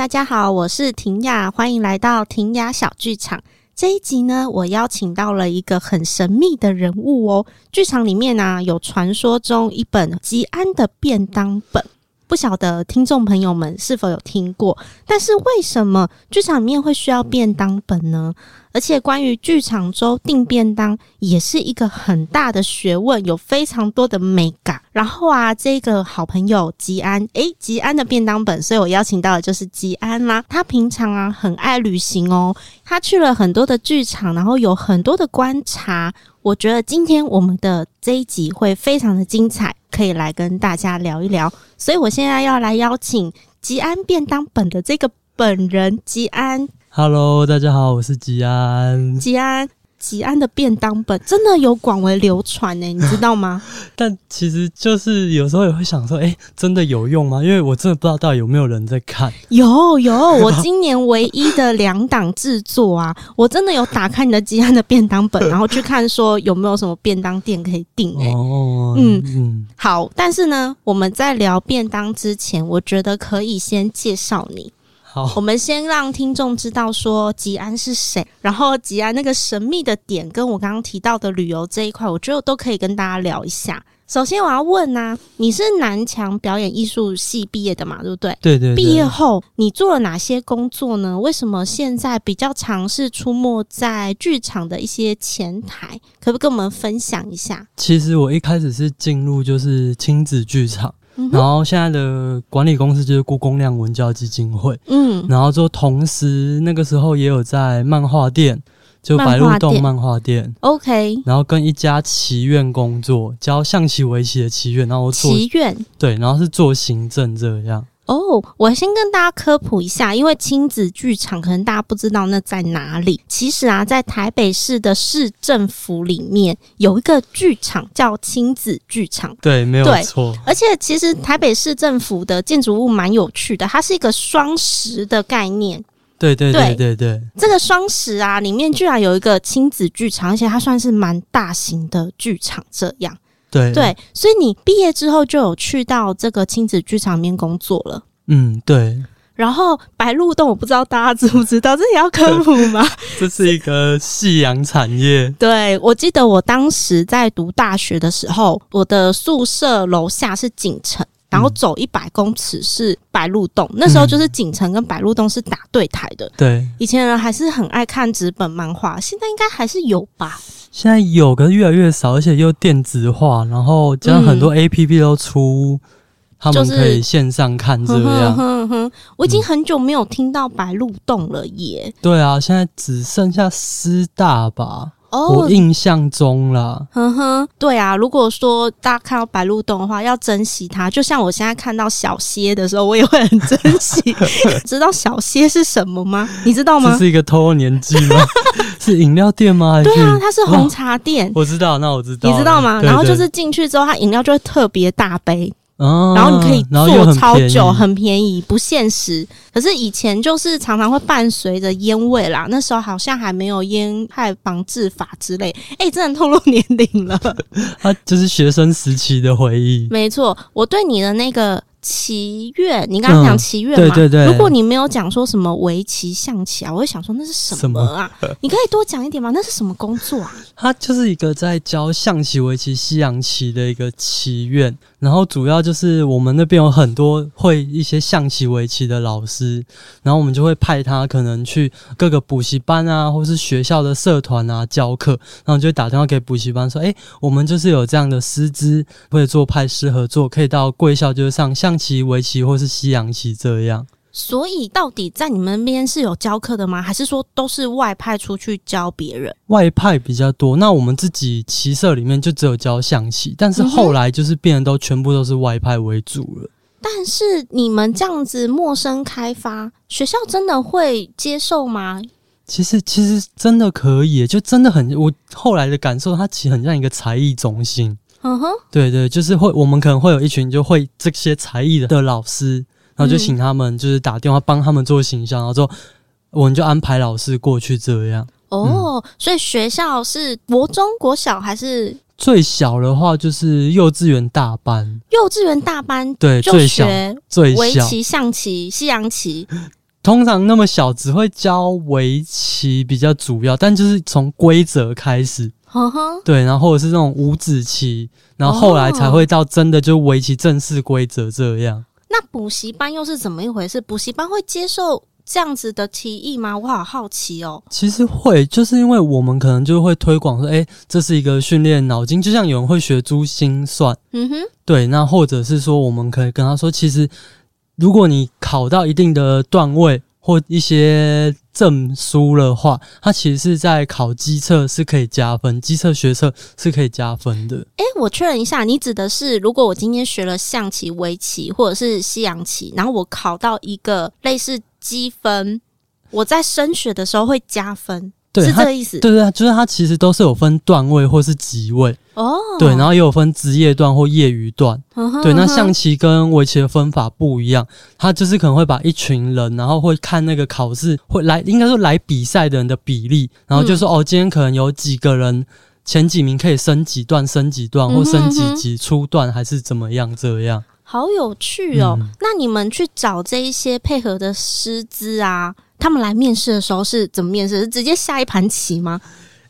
大家好，我是婷雅，欢迎来到婷雅小剧场。这一集呢，我邀请到了一个很神秘的人物哦。剧场里面啊，有传说中一本吉安的便当本。不晓得听众朋友们是否有听过？但是为什么剧场里面会需要便当本呢？而且关于剧场周订便当也是一个很大的学问，有非常多的美感。然后啊，这个好朋友吉安，诶，吉安的便当本，所以我邀请到的就是吉安啦。他平常啊很爱旅行哦，他去了很多的剧场，然后有很多的观察。我觉得今天我们的这一集会非常的精彩。可以来跟大家聊一聊，所以我现在要来邀请吉安便当本的这个本人吉安。Hello，大家好，我是吉安。吉安。吉安的便当本真的有广为流传呢，你知道吗？但其实就是有时候也会想说，诶、欸，真的有用吗？因为我真的不知道到底有没有人在看。有有，我今年唯一的两档制作啊，我真的有打开你的吉安的便当本，然后去看说有没有什么便当店可以订。诶，哦，嗯嗯，好。但是呢，我们在聊便当之前，我觉得可以先介绍你。好，我们先让听众知道说吉安是谁，然后吉安那个神秘的点，跟我刚刚提到的旅游这一块，我觉得都可以跟大家聊一下。首先我要问啊，你是南强表演艺术系毕业的嘛？对不对？对对对。毕业后你做了哪些工作呢？为什么现在比较尝试出没在剧场的一些前台？可不可以跟我们分享一下？其实我一开始是进入就是亲子剧场。然后现在的管理公司就是故宫亮文教基金会，嗯，然后就同时那个时候也有在漫画店，就白鹿洞漫画店，OK，然后跟一家棋院工作，教象棋、围棋的棋院，然后做棋院，对，然后是做行政这样。哦，oh, 我先跟大家科普一下，因为亲子剧场可能大家不知道那在哪里。其实啊，在台北市的市政府里面有一个剧场叫亲子剧场。对，没有错。而且其实台北市政府的建筑物蛮有趣的，它是一个双十的概念。对对对对对。这个双十啊，里面居然有一个亲子剧场，而且它算是蛮大型的剧场，这样。对对，所以你毕业之后就有去到这个亲子剧场里面工作了。嗯，对。然后白鹿洞，我不知道大家知不知道，这也要科普吗？这是一个夕阳产业。对，我记得我当时在读大学的时候，我的宿舍楼下是锦城，然后走一百公尺是白鹿洞。嗯、那时候就是锦城跟白鹿洞是打对台的。对，以前人还是很爱看纸本漫画，现在应该还是有吧。现在有，可是越来越少，而且又电子化，然后加上很多 APP 都出，嗯、他们可以线上看这样。哼哼哼，我已经很久没有听到白鹿洞了耶。对啊，现在只剩下师大吧。哦，我印象中啦，哼哼，对啊，如果说大家看到白鹿洞的话，要珍惜它。就像我现在看到小蝎的时候，我也会很珍惜。知道小蝎是什么吗？你知道吗？这是一个透露年纪吗？是饮料店吗？对啊，它是红茶店。我知道，那我知道，你知道吗？然后就是进去之后，它饮料就会特别大杯。哦，然后你可以坐超久，很便宜，不限时。可是以前就是常常会伴随着烟味啦，那时候好像还没有烟害防治法之类。哎、欸，真的透露年龄了。他 就是学生时期的回忆。没错，我对你的那个。棋院，你刚刚讲棋院嘛？对对对。如果你没有讲说什么围棋、象棋啊，我会想说那是什么啊？什么 你可以多讲一点吗？那是什么工作啊？它就是一个在教象棋、围棋、西洋棋的一个棋院，然后主要就是我们那边有很多会一些象棋、围棋的老师，然后我们就会派他可能去各个补习班啊，或是学校的社团啊教课，然后就会打电话给补习班说：“哎，我们就是有这样的师资，或者做派师合作，可以到贵校就是上象。”象棋、围棋或是西洋棋这样，所以到底在你们那边是有教课的吗？还是说都是外派出去教别人？外派比较多。那我们自己棋社里面就只有教象棋，但是后来就是变得都全部都是外派为主了。嗯。但是你们这样子陌生开发，学校真的会接受吗？其实其实真的可以，就真的很。我后来的感受，它其实很像一个才艺中心。嗯哼，对对，就是会，我们可能会有一群就会这些才艺的的老师，然后就请他们就是打电话帮他们做形象，然后说我们就安排老师过去这样。哦，嗯、所以学校是国中、国小还是？最小的话就是幼稚园大班。幼稚园大班，对，最小，最小，围棋、象棋、西洋棋。通常那么小只会教围棋比较主要，但就是从规则开始，呵呵对，然后或者是那种五子棋，然后后来才会到真的就围棋正式规则这样。哦。那补习班又是怎么一回事？补习班会接受这样子的提议吗？我好好奇哦。其实会，就是因为我们可能就会推广说，哎，这是一个训练脑筋，就像有人会学珠心算，嗯哼，对，那或者是说，我们可以跟他说，其实。如果你考到一定的段位或一些证书的话，它其实是在考基测是可以加分，基测学测是可以加分的。诶、我确认一下，你指的是如果我今天学了象棋、围棋或者是西洋棋，然后我考到一个类似积分，我在升学的时候会加分。对，是这个意思。对对，就是它其实都是有分段位或是级位哦。对，然后也有分职业段或业余段。对，那象棋跟围棋的分法不一样，它就是可能会把一群人，然后会看那个考试会来，应该说来比赛的人的比例，然后就说、嗯、哦，今天可能有几个人前几名可以升几段，升几段或升几级初段还是怎么样这样。好有趣哦！嗯、那你们去找这一些配合的师资啊？他们来面试的时候是怎么面试？是直接下一盘棋吗？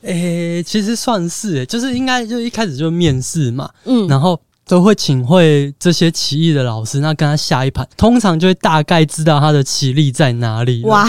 诶、欸，其实算是诶，就是应该就一开始就面试嘛，嗯，然后都会请会这些棋艺的老师，那跟他下一盘，通常就会大概知道他的棋力在哪里。哇，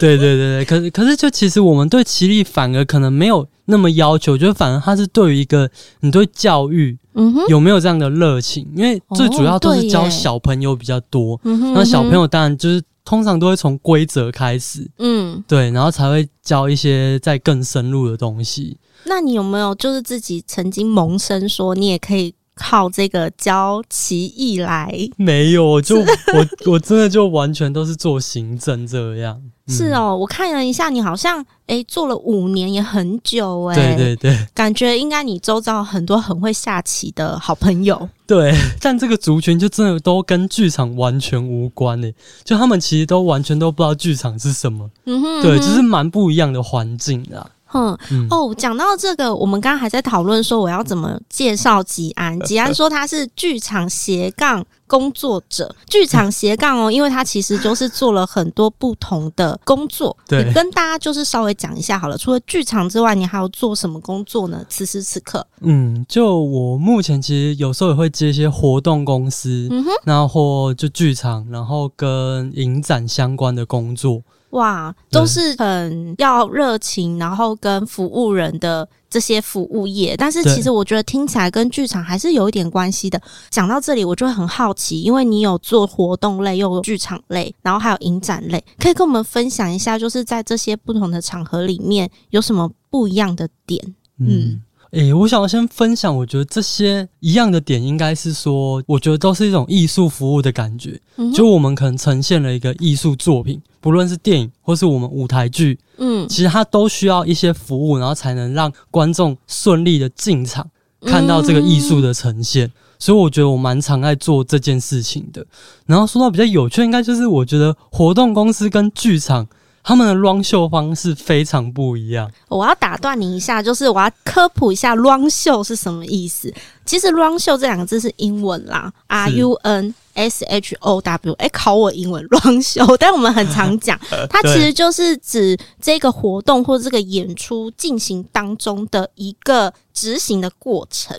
对对对对，可是可是就其实我们对棋力反而可能没有那么要求，就反而他是对于一个你对教育，嗯哼，有没有这样的热情？因为最主要都是教小朋友比较多，那小朋友当然就是。通常都会从规则开始，嗯，对，然后才会教一些再更深入的东西。那你有没有就是自己曾经萌生说你也可以靠这个教棋艺来？没有，就我我真的就完全都是做行政这样。是哦，我看了一下，你好像诶、欸、做了五年也很久诶、欸。对对对，感觉应该你周遭很多很会下棋的好朋友。对，但这个族群就真的都跟剧场完全无关诶、欸，就他们其实都完全都不知道剧场是什么。嗯哼，嗯哼，对，就是蛮不一样的环境的。哼，嗯、哦，讲到这个，我们刚刚还在讨论说我要怎么介绍吉安。吉安说他是剧场斜杠工作者，剧场斜杠哦，因为他其实就是做了很多不同的工作。对，你跟大家就是稍微讲一下好了。除了剧场之外，你还有做什么工作呢？此时此刻，嗯，就我目前其实有时候也会接一些活动公司，嗯哼，然后就剧场，然后跟影展相关的工作。哇，都是很要热情，然后跟服务人的这些服务业。但是其实我觉得听起来跟剧场还是有一点关系的。讲到这里，我就会很好奇，因为你有做活动类，又有剧场类，然后还有影展类，可以跟我们分享一下，就是在这些不同的场合里面有什么不一样的点？嗯。嗯诶、欸，我想要先分享，我觉得这些一样的点，应该是说，我觉得都是一种艺术服务的感觉。嗯、就我们可能呈现了一个艺术作品，不论是电影或是我们舞台剧，嗯，其实它都需要一些服务，然后才能让观众顺利的进场看到这个艺术的呈现。嗯、所以我觉得我蛮常爱做这件事情的。然后说到比较有趣，应该就是我觉得活动公司跟剧场。他们的 run show 方式非常不一样。我要打断你一下，就是我要科普一下 run show 是什么意思。其实 run show 这两个字是英文啦，R U N S H O W。哎，考我英文 run show，但我们很常讲，它其实就是指这个活动或这个演出进行当中的一个执行的过程。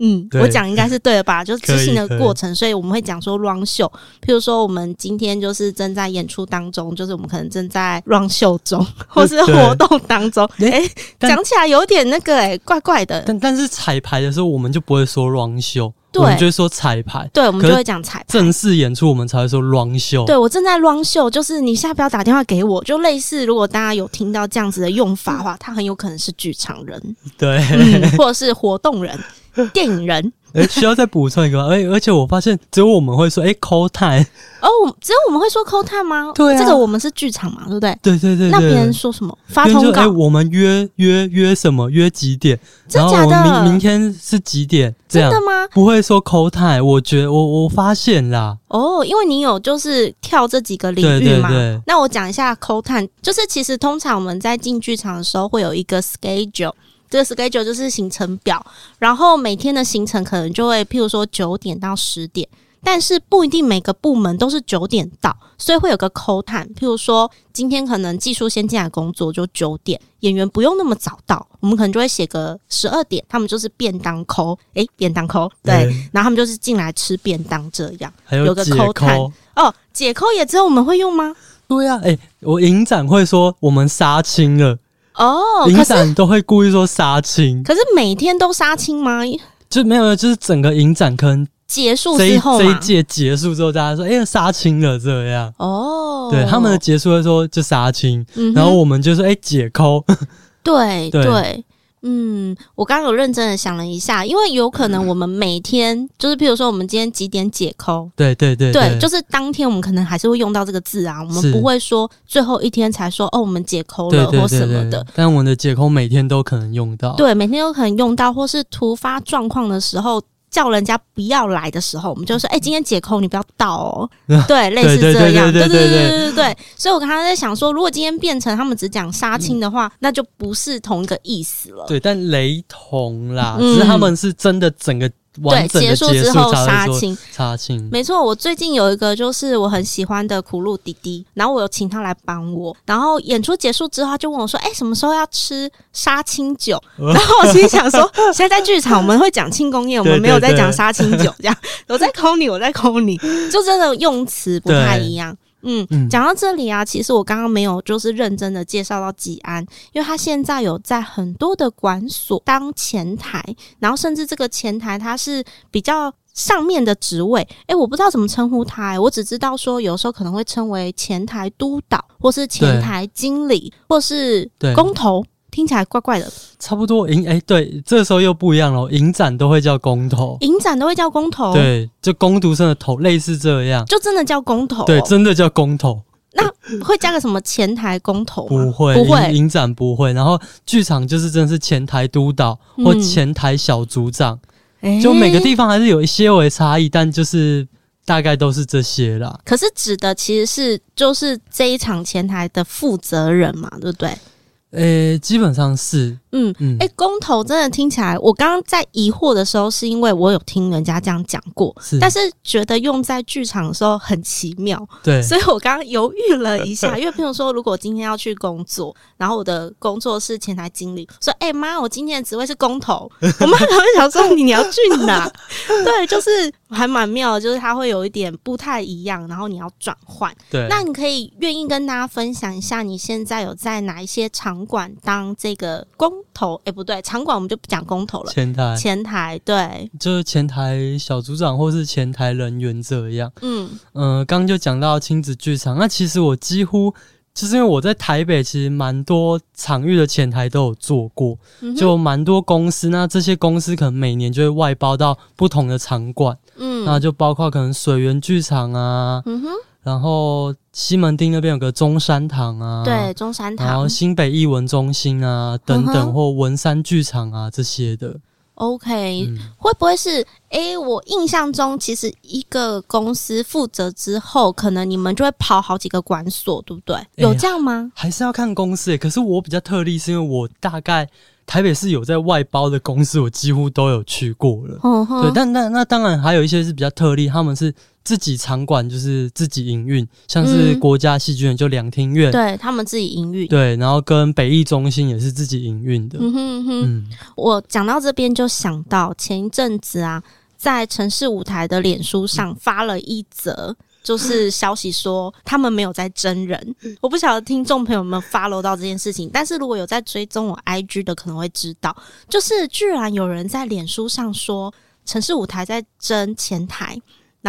嗯，我讲应该是对的吧？就是执行的过程，所以我们会讲说 run show。譬如说，我们今天就是正在演出当中，就是我们可能正在 run show 中，或是活动当中。诶、欸，讲起来有点那个诶、欸，怪怪的。但但是彩排的时候，我们就不会说 run show，对我们就会说彩排。对，我们就会讲彩排。正式演出我们才会说 run show。对，我正在 run show，就是你现在不要打电话给我，就类似如果大家有听到这样子的用法的话，他很有可能是剧场人，对、嗯，或者是活动人。电影人，哎、欸，需要再补充一个吗？而而且我发现只有我们会说，哎、欸，call time 哦，只有我们会说 call time 吗？对、啊，这个我们是剧场嘛，对不对？对对对，对，那别人说什么？发通告？哎、欸，我们约约约什么？约几点？真假的？明明天是几点？这样真的吗？不会说 call time，我觉得我我发现啦。哦，因为你有就是跳这几个领域嘛。那我讲一下 call time，就是其实通常我们在进剧场的时候会有一个 schedule。这个 schedule 就是行程表，然后每天的行程可能就会，譬如说九点到十点，但是不一定每个部门都是九点到，所以会有个 call time。譬如说，今天可能技术先进来工作就九点，演员不用那么早到，我们可能就会写个十二点，他们就是便当 call，诶，便当 call，对，对，然后他们就是进来吃便当这样。还有，有个 call time 哦，解 call 也只有我们会用吗？对呀、啊，诶，我影展会说我们杀青了。哦，影展都会故意说杀青，可是每天都杀青吗？就没有，就是整个影展可能结束之后，这一届结束之后，大家说：“哎、欸，杀青了。”这样哦，对，他们的结束的时候就杀青、嗯，然后我们就说：“哎、欸，解扣。”对对。对嗯，我刚刚有认真的想了一下，因为有可能我们每天就是，譬如说我们今天几点解扣，对对对，对，对，就是当天我们可能还是会用到这个字啊，我们不会说最后一天才说哦，我们解扣了或什么的。但我们的解扣每天都可能用到，对，每天都可能用到，或是突发状况的时候。叫人家不要来的时候，我们就说：“哎、欸，今天解扣，你不要到哦。”对，类似这样，对对对对对对，对。所以我刚刚在想说，如果今天变成他们只讲杀青的话、嗯，那就不是同一个意思了。对，但雷同啦，嗯、只是他们是真的整个。对，结束之后杀青，杀青，没错。我最近有一个就是我很喜欢的苦路弟弟，然后我有请他来帮我。然后演出结束之后，他就问我说：“哎、欸，什么时候要吃杀青酒？”然后我心里想说：“现在在剧场我们会讲庆功宴，我 们没有在讲杀青酒。”这样，我在 call 你，我在 call 你，就真的用词不太一样。嗯，讲到这里啊，其实我刚刚没有就是认真的介绍到吉安，因为他现在有在很多的馆所当前台，然后甚至这个前台他是比较上面的职位，诶，我不知道怎么称呼他，我只知道说有时候可能会称为前台督导，或是前台经理，或是工头。听起来怪怪的，差不多影哎，对，这个时候又不一样了。影展都会叫工头，影展都会叫工头，对，就工读生的头，类似这样，就真的叫工头，对，真的叫工头。那会加个什么前台工头？不会，不会，影展不会。然后剧场就是真的是前台督导或前台小组长，嗯，就每个地方还是有一些微差异，但就是大概都是这些啦。可是指的其实是就是这一场前台的负责人嘛，对不对？呃、基本上是。嗯嗯，哎、欸，工头真的听起来，我刚刚在疑惑的时候，是因为我有听人家这样讲过，是，但是觉得用在剧场的时候很奇妙，对，所以我刚刚犹豫了一下，因为譬如说，如果今天要去工作，然后我的工作是前台经理，说，哎、欸、妈，我今天的职位是工头，我妈可能会想说你你要去哪？对，就是还蛮妙的，就是它会有一点不太一样，然后你要转换，对，那你可以愿意跟大家分享一下，你现在有在哪一些场馆当这个工？头哎、欸，不对，场馆我们就不讲工头了。前台，前台，对，就是前台小组长或是前台人员这样。嗯嗯，刚、呃、刚就讲到亲子剧场，那其实我几乎就是因为我在台北，其实蛮多场域的前台都有做过，嗯、就蛮多公司。那这些公司可能每年就会外包到不同的场馆，嗯，那就包括可能水源剧场啊，嗯哼。然后西门町那边有个中山堂啊，对，中山堂。然后新北艺文中心啊，等等，或文山剧场啊这些的。OK，、嗯、会不会是？诶，我印象中其实一个公司负责之后，可能你们就会跑好几个管所，对不对？有这样吗？还是要看公司哎。可是我比较特例，是因为我大概。台北市有在外包的公司，我几乎都有去过了。嗯、对，但那那当然还有一些是比较特例，他们是自己场馆，就是自己营运，像是国家戏剧院就两厅院，对他们自己营运。对，然后跟北艺中心也是自己营运的。嗯哼哼，嗯，我讲到这边就想到前一阵子啊，在城市舞台的脸书上发了一则。就是消息说他们没有在征人，我不晓得听众朋友们 follow 到这件事情，但是如果有在追踪我 IG 的，可能会知道，就是居然有人在脸书上说城市舞台在争前台，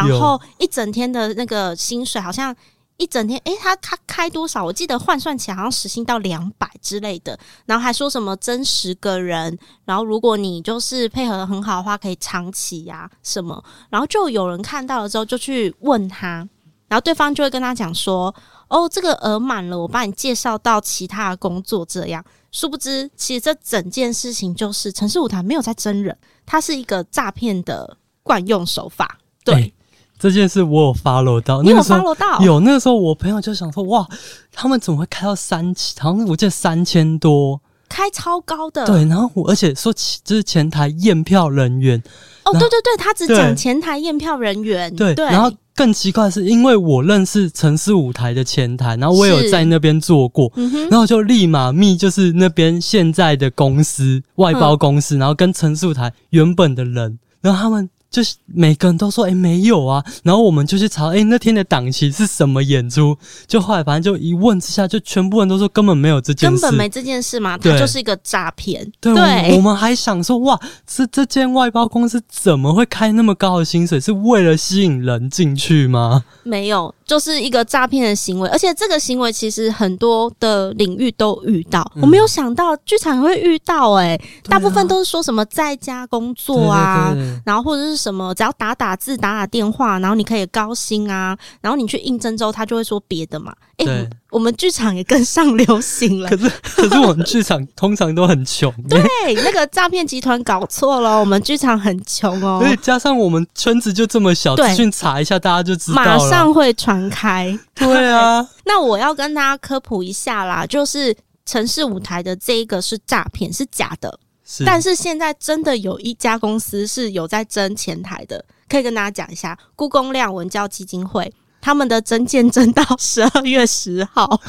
然后一整天的那个薪水好像一整天，诶，他他开多少？我记得换算起来好像时薪到两百之类的，然后还说什么真十个人，然后如果你就是配合得很好的话，可以长期呀、啊、什么，然后就有人看到了之后就去问他。然后对方就会跟他讲说：“哦，这个额满了，我帮你介绍到其他的工作。”这样，殊不知，其实这整件事情就是城市舞台没有在真人，它是一个诈骗的惯用手法。对、欸、这件事，我有 follow 到，你有 follow 到？有那个时候，我朋友就想说：“哇，他们怎么会开到三千？好像我记得三千多，开超高的。”对，然后我而且说，就是前台验票人员。哦，对对对，他只讲前台验票人员。对，对，然后。更奇怪的是，因为我认识城市舞台的前台，然后我也有在那边做过，然后就立马密就是那边现在的公司外包公司，然后跟城市舞台原本的人，然后他们。就是每个人都说，哎、欸，没有啊，然后我们就去查，哎、欸，那天的档期是什么演出？就后来反正就一问之下，就全部人都说根本没有这件事，根本没这件事嘛，它就是一个诈骗。对，我们还想说，哇，这这间外包公司怎么会开那么高的薪水？是为了吸引人进去吗？没有。就是一个诈骗的行为，而且这个行为其实很多的领域都遇到。嗯、我没有想到剧场会遇到、欸，哎、啊，大部分都是说什么在家工作啊，然后或者是什么只要打打字、打打电话，然后你可以高薪啊，然后你去应征之后，他就会说别的嘛。哎、欸，我们剧场也跟上流行了。可是，可是我们剧场通常都很穷。对，那个诈骗集团搞错了，我们剧场很穷哦。所以加上我们圈子就这么小，资讯查一下，大家就知道了。马上会传开。对啊。那我要跟大家科普一下啦，就是城市舞台的这一个是诈骗，是假的。是。但是现在真的有一家公司是有在争前台的，可以跟大家讲一下，故宫亮文教基金会。他们的征件征到十二月十号，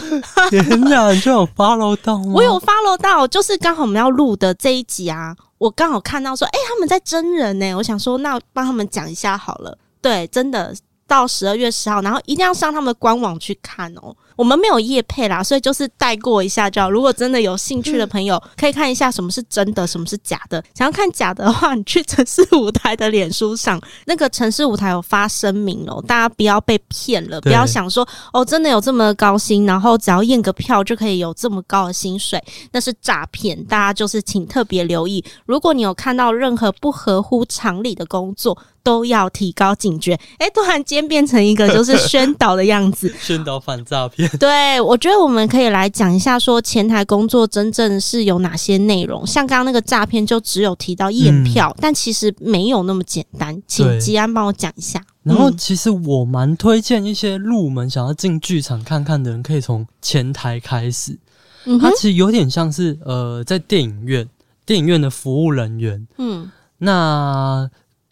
天哪！你就有 follow 到吗？我有 follow 到，就是刚好我们要录的这一集啊，我刚好看到说，哎、欸，他们在真人呢、欸，我想说，那帮他们讲一下好了。对，真的到十二月十号，然后一定要上他们的官网去看哦。我们没有业配啦，所以就是带过一下就好。如果真的有兴趣的朋友，可以看一下什么是真的，什么是假的。想要看假的话，你去城市舞台的脸书上，那个城市舞台有发声明哦，大家不要被骗了，不要想说哦，真的有这么高薪，然后只要验个票就可以有这么高的薪水，那是诈骗。大家就是请特别留意，如果你有看到任何不合乎常理的工作，都要提高警觉。哎，突然间变成一个就是宣导的样子，宣导反诈骗。对，我觉得我们可以来讲一下，说前台工作真正是有哪些内容。像刚刚那个诈骗，就只有提到验票，嗯，但其实没有那么简单。请吉安帮我讲一下。然后，其实我蛮推荐一些入门想要进剧场看看的人，可以从前台开始。嗯，它其实有点像是呃，在电影院，电影院的服务人员。嗯，那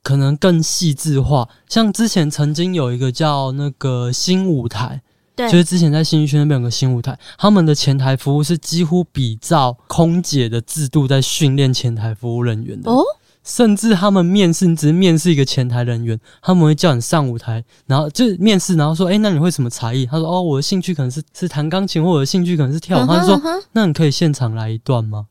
可能更细致化。像之前曾经有一个叫那个新舞台。对，就是之前在新义区那边有个新舞台，他们的前台服务是几乎比照空姐的制度在训练前台服务人员的哦。甚至他们面试，你只是面试一个前台人员，他们会叫你上舞台，然后就是面试，然后说：“哎、欸，那你会什么才艺？”他说：“哦，我的兴趣可能是是弹钢琴，或者兴趣可能是跳舞。嗯”他就说、嗯：“那你可以现场来一段吗？”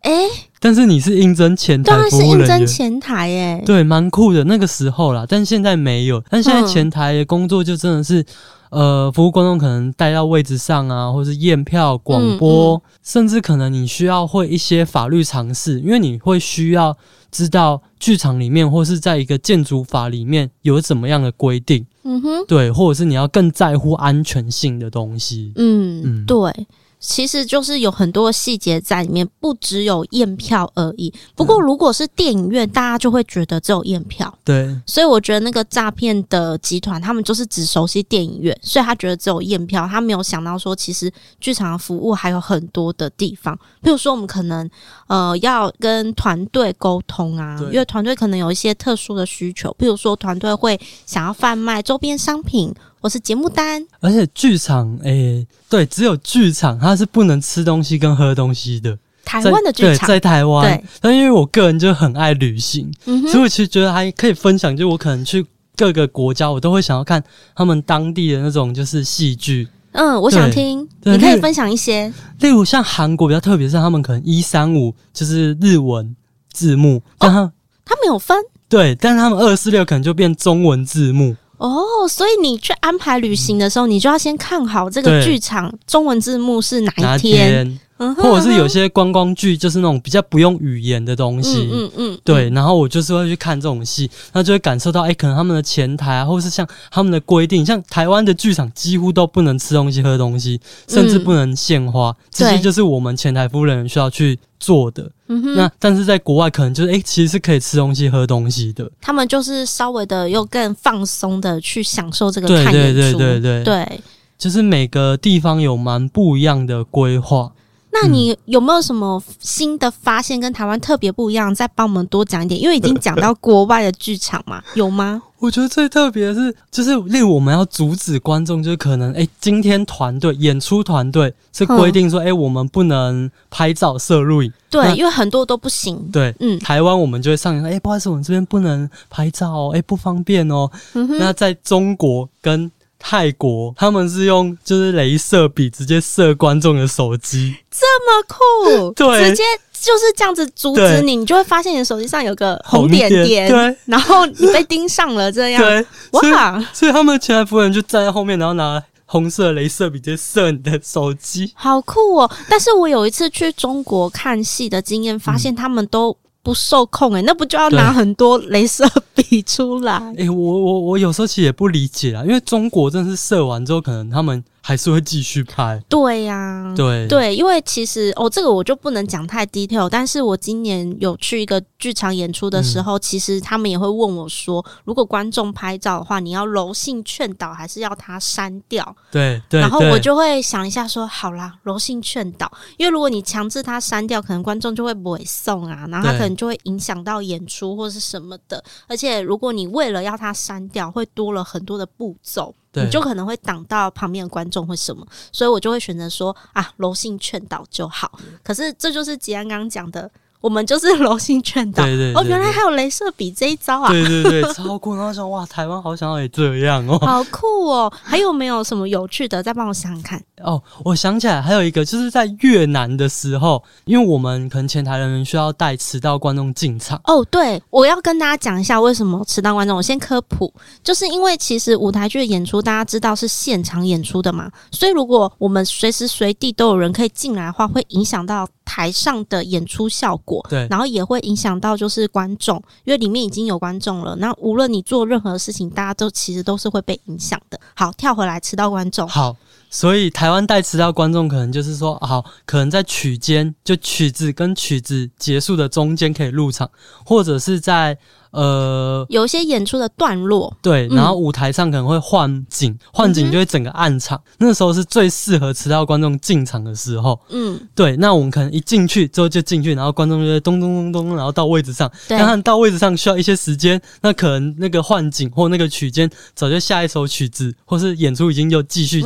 哎、欸，但是你是应征前台当然是应征前台耶，对，蛮酷的那个时候啦，但现在没有，但现在前台的工作就真的是。呃，服务观众可能带到位置上啊，或是验票、广播、嗯嗯，甚至可能你需要会一些法律常识，因为你会需要知道剧场里面或是在一个建筑法里面有怎么样的规定。嗯哼，对，或者是你要更在乎安全性的东西。嗯嗯，对。其实就是有很多细节在里面，不只有验票而已。不过如果是电影院，大家就会觉得只有验票。对，所以我觉得那个诈骗的集团，他们就是只熟悉电影院，所以他觉得只有验票，他没有想到说，其实剧场的服务还有很多的地方。比如说，我们可能呃要跟团队沟通啊，因为团队可能有一些特殊的需求，比如说团队会想要贩卖周边商品。我是节目单，而且剧场，诶、欸，对，只有剧场它是不能吃东西跟喝东西的。台湾的剧场，对，在台湾，但因为我个人就很爱旅行，嗯，所以我其实觉得还可以分享。就我可能去各个国家，我都会想要看他们当地的那种就是戏剧。嗯，我想听，你可以分享一些。例如像韩国比较特别，是他们可能一三五就是日文字幕，但他、哦、他没有分，对，但是他们二四六可能就变中文字幕。哦，所以你去安排旅行的时候，你就要先看好这个剧场中文字幕是哪一天。或者是有些观光剧，就是那种比较不用语言的东西，嗯嗯，嗯，对。然后我就是会去看这种戏，那就会感受到，哎、欸，可能他们的前台啊，或者是像他们的规定，像台湾的剧场几乎都不能吃东西、喝东西，甚至不能献花，这些就是我们前台服务人员需要去做的。那但是在国外，可能就是，哎、欸，其实是可以吃东西、喝东西的。他们就是稍微的又更放松的去享受这个看演出。对对对对对，对。就是每个地方有蛮不一样的规划。那你有没有什么新的发现跟台湾特别不一样？再帮我们多讲一点，因为已经讲到国外的剧场嘛，有吗？我觉得最特别的是，就是例如我们要阻止观众，就是可能哎、欸，今天团队演出团队是规定说，哎、欸，我们不能拍照、摄录影。对，因为很多都不行。对，嗯，台湾我们就会上演说，哎、欸，不好意思，我们这边不能拍照哦，哎、欸，不方便哦。嗯、那在中国跟泰国，他们是用就是镭射笔直接射观众的手机，这么酷，对，直接。就是这样子阻止你，你就会发现你的手机上有个红点点，对，然后你被盯上了，这样，对，哇！所以他们前台服务员就站在后面，然后拿红色镭射笔直接射你的手机，好酷哦！但是我有一次去中国看戏的经验，发现他们都不受控、欸，诶、嗯、那不就要拿很多镭射笔出来？诶、欸、我我我有时候其实也不理解啊，因为中国真的是射完之后，可能他们。还是会继续拍，对呀、啊，对。对，因为其实哦，这个我就不能讲太 detail，但是我今年有去一个剧场演出的时候，嗯、其实他们也会问我说，如果观众拍照的话，你要柔性劝导，还是要他删掉？对对，然后我就会想一下说，好啦，柔性劝导，因为如果你强制他删掉，可能观众就会不会送啊，然后他可能就会影响到演出或是什么的，而且如果你为了要他删掉，会多了很多的步骤。对你就可能会挡到旁边的观众或什么，所以我就会选择说啊，柔性劝导就好。可是这就是吉安刚刚讲的。我们就是柔性劝导，哦，原来还有镭射笔这一招啊！对对对，超酷！然后想哇，台湾好想要也这样哦，好酷哦！还有没有什么有趣的？再帮我想想看。哦，我想起来还有一个，就是在越南的时候，因为我们可能前台人员需要带迟到观众进场。哦，对，我要跟大家讲一下为什么迟到观众。我先科普，就是因为其实舞台剧的演出大家知道是现场演出的嘛，所以如果我们随时随地都有人可以进来的话，会影响到台上的演出效果，对，然后也会影响到就是观众，因为里面已经有观众了。那无论你做任何事情，大家都其实都是会被影响的。好，跳回来，迟到观众。好，所以台湾代词的观众，可能就是说，好，可能在曲间，就曲子跟曲子结束的中间可以入场，或者是在。呃，有一些演出的段落，对，然后舞台上可能会换景，换、嗯、景就会整个暗场，嗯、那时候是最适合迟到观众进场的时候。嗯，对，那我们可能一进去之后就进去，然后观众就会咚咚咚咚，然后到位置上，对，但他们到位置上需要一些时间，那可能那个换景或那个曲间早就下一首曲子，或是演出已经又继续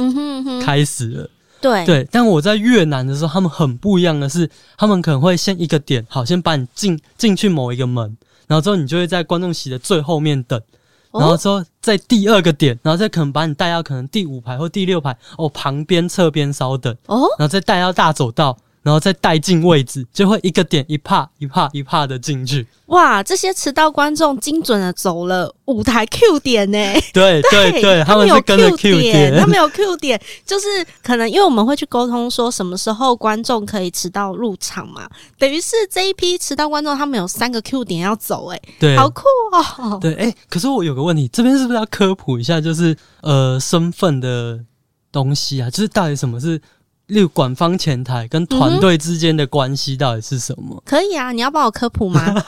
开始了。嗯、对。对，但我在越南的时候，他们很不一样的是，他们可能会先一个点，好，先把你进进去某一个门。然后之后你就会在观众席的最后面等，然后之后在第二个点，然后再可能把你带到可能第五排或第六排哦，旁边侧边稍等哦，然后再带到大走道。然后再带进位置，就会一个点一帕一帕一帕的进去。哇，这些迟到观众精准的走了舞台 Q 点呢？对对对，对他们有 Q 点，他们有 Q 点，就是可能因为我们会去沟通说什么时候观众可以迟到入场嘛，等于是这一批迟到观众他们有三个 Q 点要走，哎，对，好酷哦。对，哎，可是我有个问题，这边是不是要科普一下，就是呃身份的东西啊，就是到底什么是？例如，官方前台跟团队之间的关系到底是什么？可以啊，你要帮我科普吗？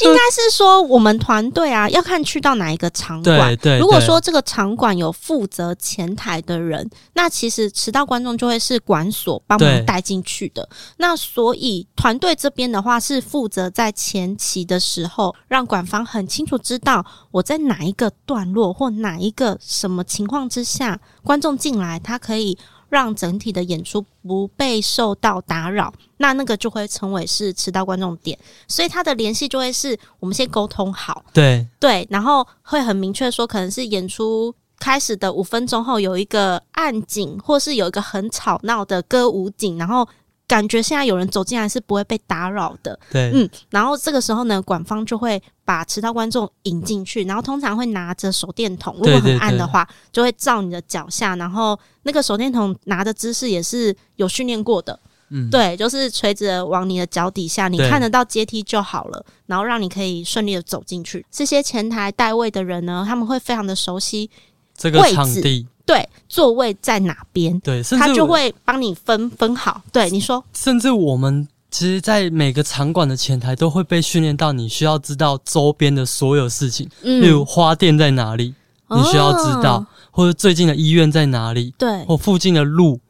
应该是说，我们团队啊，要看去到哪一个场馆。对，对对。如果说这个场馆有负责前台的人，那其实迟到观众就会是管所帮忙带进去的。那所以团队这边的话，是负责在前期的时候，让馆方很清楚知道我在哪一个段落或哪一个什么情况之下，观众进来，他可以。让整体的演出不被受到打扰，那那个就会成为是迟到观众点，所以他的联系就会是我们先沟通好，对对，然后会很明确说，可能是演出开始的五分钟后有一个暗景，或是有一个很吵闹的歌舞景，然后。感觉现在有人走进来是不会被打扰的，对，嗯，然后这个时候呢，馆方就会把迟到观众引进去，然后通常会拿着手电筒，如果很暗的话，就会照你的脚下，然后那个手电筒拿的姿势也是有训练过的，嗯，对，就是垂直往你的脚底下，你看得到阶梯就好了，然后让你可以顺利的走进去。这些前台带位的人呢，他们会非常的熟悉这个场地。对，座位在哪边？对，他就会帮你分分好。对，你说，甚至我们其实，在每个场馆的前台都会被训练到，你需要知道周边的所有事情，嗯、例如花店在哪里，你需要知道，哦、或者最近的医院在哪里，对，或附近的路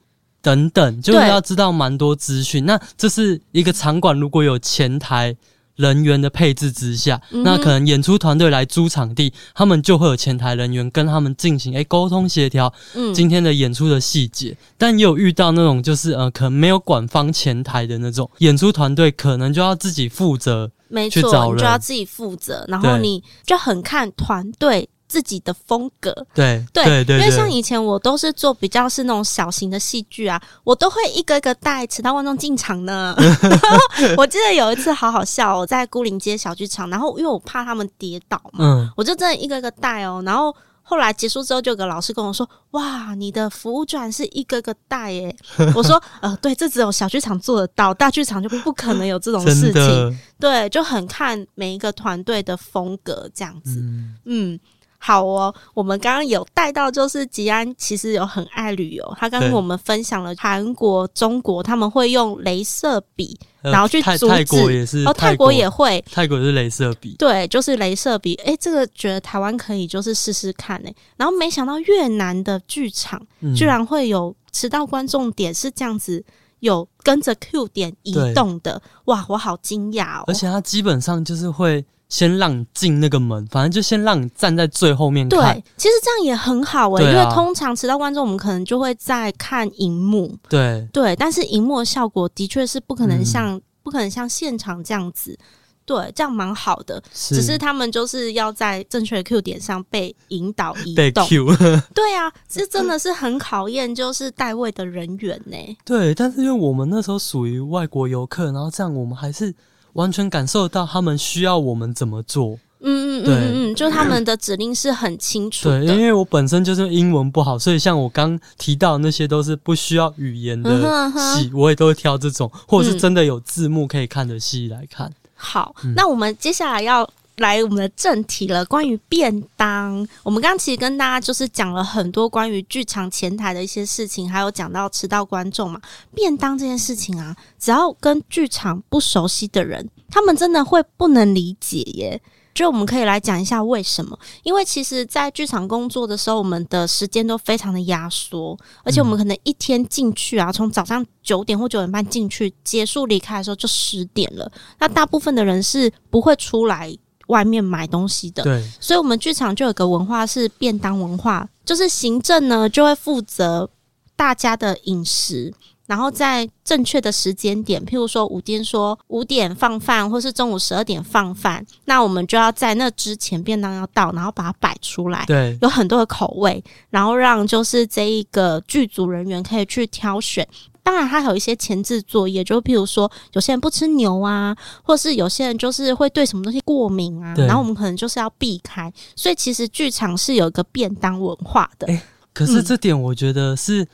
等等，就是要知道蛮多资讯。那这是一个场馆，如果有前台。人员的配置之下，那可能演出团队来租场地，他们就会有前台人员跟他们进行诶沟通协调，嗯，今天的演出的细节。但也有遇到那种就是呃，可能没有管方前台的那种演出团队，可能就要自己负责，没错，你就要自己负责，然后你就很看团队。自己的风格，对对对对，因为像以前我都是做比较是那种小型的戏剧啊，我都会一个一个带迟到观众进场呢。然 后 我记得有一次好好笑，我在孤岭街小剧场，然后因为我怕他们跌倒嘛，嗯，我就真的一个一个带哦。然后后来结束之后，就有个老师跟我说：“哇，你的服务居然是一个个带耶！” 我说：“呃，对，这只有小剧场做得到，大剧场就不可能有这种事情。对，就很看每一个团队的风格这样子，嗯。嗯”好哦，我们刚刚有带到，就是吉安其实有很爱旅游，他刚跟我们分享了韩国、中国他们会用镭射笔，然后去阻止。泰国也是，哦，泰国也会，泰国是镭射笔，对，就是镭射笔。哎，这个觉得台湾可以就是试试看诶。然后没想到越南的剧场居然会有迟到观众点是这样子，有跟着 Q 点移动的，哇，我好惊讶哦！而且他基本上就是会。先让你进那个门，反正就先让你站在最后面看。对，其实这样也很好诶、欸，啊、因为通常迟到观众我们可能就会在看荧幕。对对，但是荧幕的效果的确是不可能像、嗯、不可能像现场这样子。对，这样蛮好的，只是他们就是要在正确的 Q 点上被引导移动。被 Q 对啊，这真的是很考验就是带位的人员呢、欸。对，但是因为我们那时候属于外国游客，然后这样我们还是。完全感受到他们需要我们怎么做，嗯嗯嗯嗯，就他们的指令是很清楚的。对，因为我本身就是英文不好，所以像我刚提到那些都是不需要语言的戏，我也都会挑这种，或者是真的有字幕可以看的戏来看。好，那我们接下来要。来我们的正题了，关于便当，我们刚刚其实跟大家就是讲了很多关于剧场前台的一些事情，还有讲到迟到观众嘛。便当这件事情啊，只要跟剧场不熟悉的人，他们真的会不能理解耶。就我们可以来讲一下为什么？因为其实，在剧场工作的时候，我们的时间都非常的压缩，而且我们可能一天进去啊，从早上九点或九点半进去，结束离开的时候就十点了。那大部分的人是不会出来。外面买东西的，对，所以我们剧场就有个文化是便当文化，就是行政呢就会负责大家的饮食，然后在正确的时间点，譬如说五点说五点放饭，或是中午十二点放饭，那我们就要在那之前便当要到，然后把它摆出来，对，有很多的口味，然后让就是这一个剧组人员可以去挑选。当然，还有一些前置作业，就譬如说，有些人不吃牛啊，或是有些人就是会对什么东西过敏啊，然后我们可能就是要避开。所以，其实剧场是有一个便当文化的。欸，可是这点我觉得是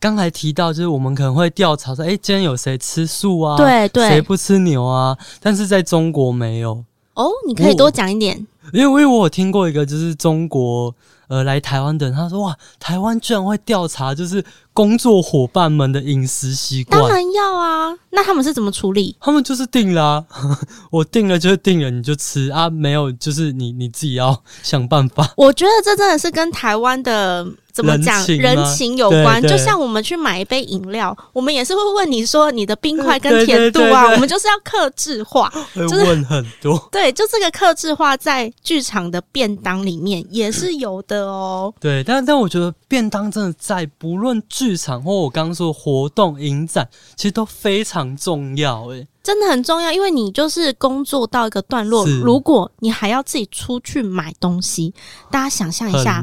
刚才提到，就是我们可能会调查说，哎，欸，今天有谁吃素啊？对对，谁不吃牛啊？但是在中国没有。哦，你可以多讲一点。因为，因为我有听过一个，就是中国呃来台湾的人，他说哇，台湾居然会调查，就是。工作伙伴们的饮食习惯，当然要啊。那他们是怎么处理？他们就是定了啊，我定了就是定了，你就吃啊。没有，就是你你自己要想办法。我觉得这真的是跟台湾的怎么讲人情，有关。就像我们去买一杯饮料，我们也是会问你说你的冰块 跟甜度啊，我们就是要克制化，就是问很多。对，就这个克制化在剧场的便当里面也是有的哦。对，但但我觉得便当真的在不论。剧场或我刚刚说的活动影展，其实都非常重要，诶，真的很重要。因为你就是工作到一个段落，如果你还要自己出去买东西，大家想象一下，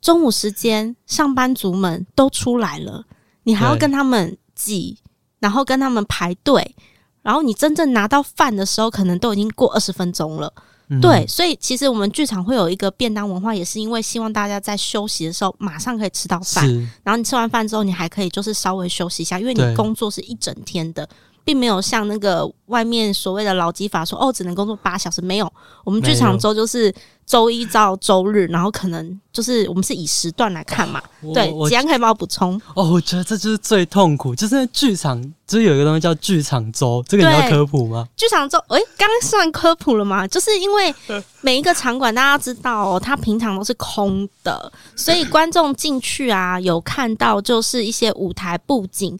中午时间上班族们都出来了，你还要跟他们挤，然后跟他们排队，然后你真正拿到饭的时候，可能都已经过二十分钟了。对，所以其实我们剧场会有一个便当文化，也是因为希望大家在休息的时候马上可以吃到饭，然后你吃完饭之后，你还可以就是稍微休息一下，因为你工作是一整天的，对并没有像那个外面所谓的劳基法说哦，只能工作八小时。没有，我们剧场周就是周一到周日，然后可能就是我们是以时段来看嘛。哦、对，吉安可以帮我补充。哦，我觉得这就是最痛苦，就是剧场就是有一个东西叫剧场周，这个你要科普吗？剧场周，诶，刚刚算科普了吗？就是因为 每一个场馆大家知道哦，它平常都是空的，所以观众进去啊，有看到就是一些舞台布景。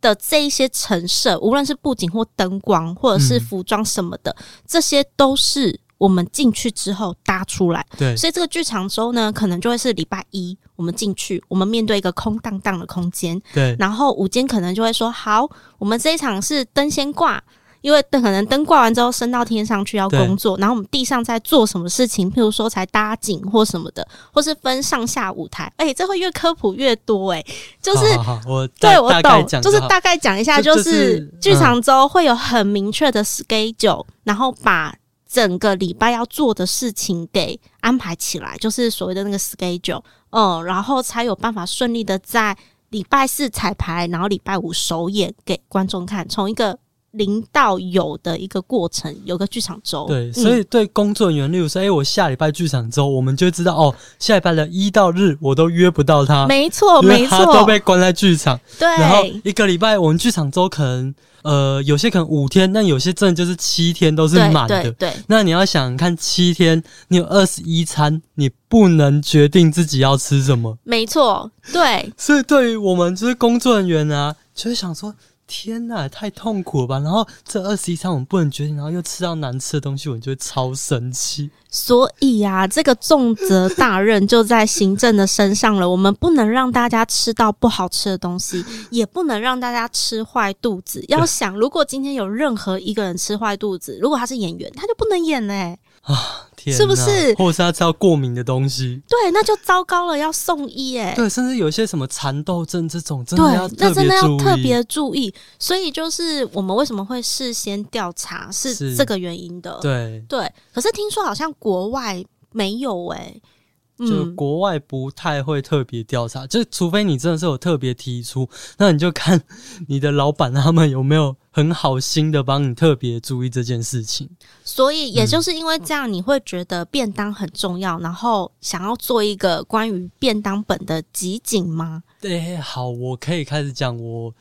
的这一些陈设，无论是布景或灯光，或者是服装什么的，嗯、这些都是我们进去之后搭出来。对，所以这个剧场周呢，可能就会是礼拜一，我们进去，我们面对一个空荡荡的空间。对，然后午间可能就会说，好，我们这一场是灯先挂。因为灯可能灯挂完之后升到天上去要工作，然后我们地上在做什么事情？譬如说才搭景或什么的，或是分上下舞台。哎、欸，这会越科普越多哎、欸，就是我对我懂，就是大概讲一下，就是剧场周会有很明确的 schedule，、嗯、然后把整个礼拜要做的事情给安排起来，就是所谓的那个 schedule，嗯，然后才有办法顺利的在礼拜四彩排，然后礼拜五首演给观众看，从一个。零到有的一个过程，有个剧场周。对，所以对工作人员，例如说，哎、欸，我下礼拜剧场周，我们就知道哦，下礼拜的一到日我都约不到他。没错，没错，都被关在剧场。对，然后一个礼拜我们剧场周可能呃有些可能五天，但有些真的就是七天都是满的。对，对，那你要想看七天，你有二十一餐，你不能决定自己要吃什么。没错，对。所以对于我们就是工作人员啊，就会想说。天呐，太痛苦了吧！然后这二十一餐我们不能决定，然后又吃到难吃的东西，我就会超生气。所以啊，这个重责大任就在行政的身上了。我们不能让大家吃到不好吃的东西，也不能让大家吃坏肚子。要想，如果今天有任何一个人吃坏肚子，如果他是演员，他就不能演嘞、欸。啊，天，是不是？或者是他吃到过敏的东西？对，那就糟糕了，要送医哎。对，甚至有一些什么蚕豆症这种，真的要特别注意。那真的要特别注意。所以就是我们为什么会事先调查，是这个原因的。对对，可是听说好像国外没有诶。就国外不太会特别调查，就除非你真的是有特别提出，那你就看 你的老板他们有没有很好心的帮你特别注意这件事情。所以也就是因为这样，你会觉得便当很重要，然后想要做一个关于便当本的集锦吗？对，好，我可以开始讲我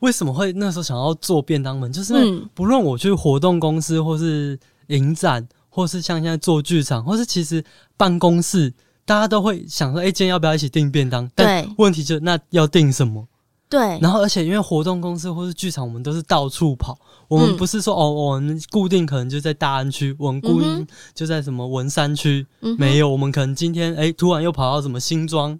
为什么会那时候想要做便当本，就是不论我去活动公司，或是影展，或是像现在做剧场，或是其实办公室。大家都会想说，哎、欸，今天要不要一起订便当？对。但问题就，那要订什么？对。然后，而且因为活动公司或是剧场，我们都是到处跑。我们不是说、嗯、哦，我们固定可能就在大安区，我们固定就在什么文山区、嗯。没有，我们可能今天哎、欸，突然又跑到什么新庄，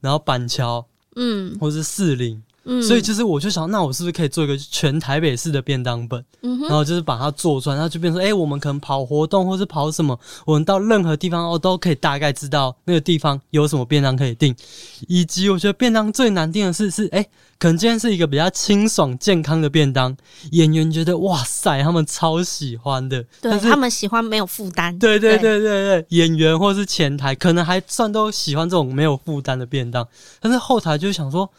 然后板桥，嗯，或是士林。嗯，所以就是我就想，那我是不是可以做一个全台北市的便当本？嗯，然后就是把它做出来，然后就变成说，哎、欸，我们可能跑活动或是跑什么，我们到任何地方哦，都可以大概知道那个地方有什么便当可以订。以及我觉得便当最难订的是，是哎、欸，可能今天是一个比较清爽健康的便当，演员觉得哇塞，他们超喜欢的，对，他们喜欢没有负担。对对对对对，演员或是前台可能还算都喜欢这种没有负担的便当，但是后台就想说。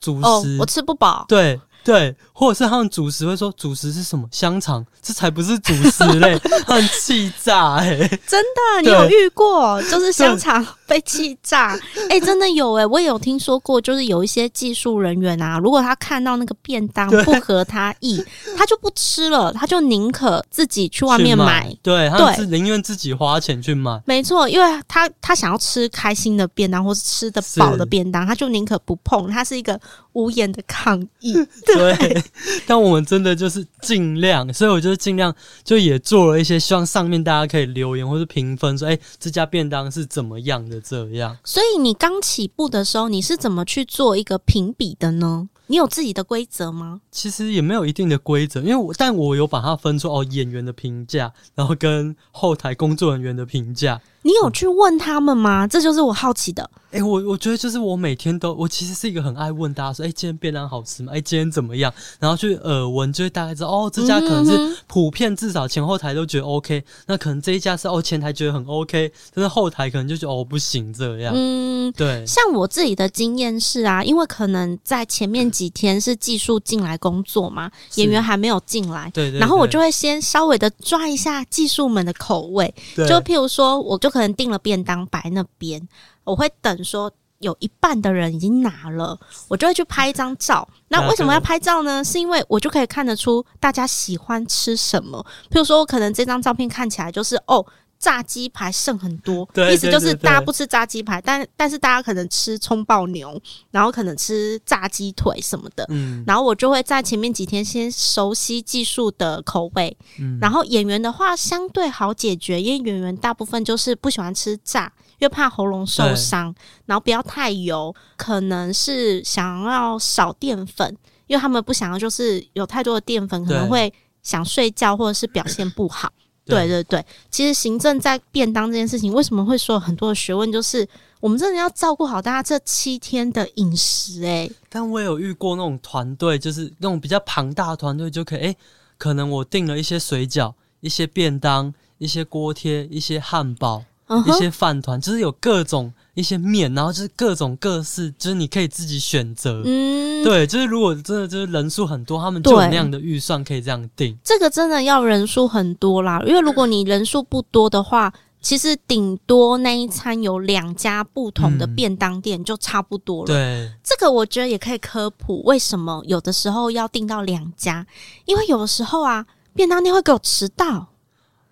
主食、哦、我吃不饱。对对，或者是他们主食会说主食是什么香肠，这才不是主食嘞，很气炸哎、欸！真的，你有遇过就是香肠 被气炸？哎、欸，真的有哎、欸，我也有听说过，就是有一些技术人员啊，如果他看到那个便当不合他意，他就不吃了，他就宁可自己去外面买，买对，他是宁愿自己花钱去买。没错，因为他他想要吃开心的便当，或是吃的饱的便当，他就宁可不碰。他是一个无言的抗议。对，但我们真的就是尽量，所以我就尽量就也做了一些，希望上面大家可以留言或是评分，说，哎，这家便当是怎么样的这样。所以你刚起步的时候，你是怎么去做一个评比的呢？你有自己的规则吗？其实也没有一定的规则，因为我但我有把它分出哦，演员的评价，然后跟后台工作人员的评价。你有去问他们吗？嗯、这就是我好奇的。哎、欸，我我觉得就是我每天都，我其实是一个很爱问大家说，哎、欸，今天便当好吃吗？哎、欸，今天怎么样？然后去耳闻，就会大概知道哦，这家可能是普遍至少前后台都觉得 OK，那可能这一家是哦前台觉得很 OK，但是后台可能就觉得哦不行这样。嗯，对。像我自己的经验是啊，因为可能在前面几天是技术进来工作嘛，演员还没有进来，对，对对，然后我就会先稍微的抓一下技术们的口味，对就譬如说，我就可能订了便当摆那边，我会等说。有一半的人已经拿了，我就会去拍一张照。那为什么要拍照呢？是因为我就可以看得出大家喜欢吃什么。譬如说，我可能这张照片看起来就是哦。炸鸡排剩很多，意思就是大家不吃炸鸡排，但但是大家可能吃葱爆牛，然后可能吃炸鸡腿什么的。嗯，然后我就会在前面几天先熟悉技术的口味。嗯，然后演员的话相对好解决，因为演员大部分就是不喜欢吃炸，因为怕喉咙受伤，然后不要太油，可能是想要少淀粉，因为他们不想要就是有太多的淀粉，可能会想睡觉或者是表现不好。对对对，其实行政在便当这件事情，为什么会说有很多的学问？就是我们真的要照顾好大家这七天的饮食。哎，但我有遇过那种团队，就是那种比较庞大的团队，就可以诶，可能我订了一些水饺、一些便当、一些锅贴、一些汉堡、uh huh、一些饭团，就是有各种。一些面，然后就是各种各式，就是你可以自己选择。嗯，对，就是如果真的就是人数很多，他们就有那样的预算可以这样定。这个真的要人数很多啦，因为如果你人数不多的话，其实顶多那一餐有两家不同的便当店就差不多了。嗯，对，这个我觉得也可以科普，为什么有的时候要订到两家？因为有的时候啊，便当店会给我迟到。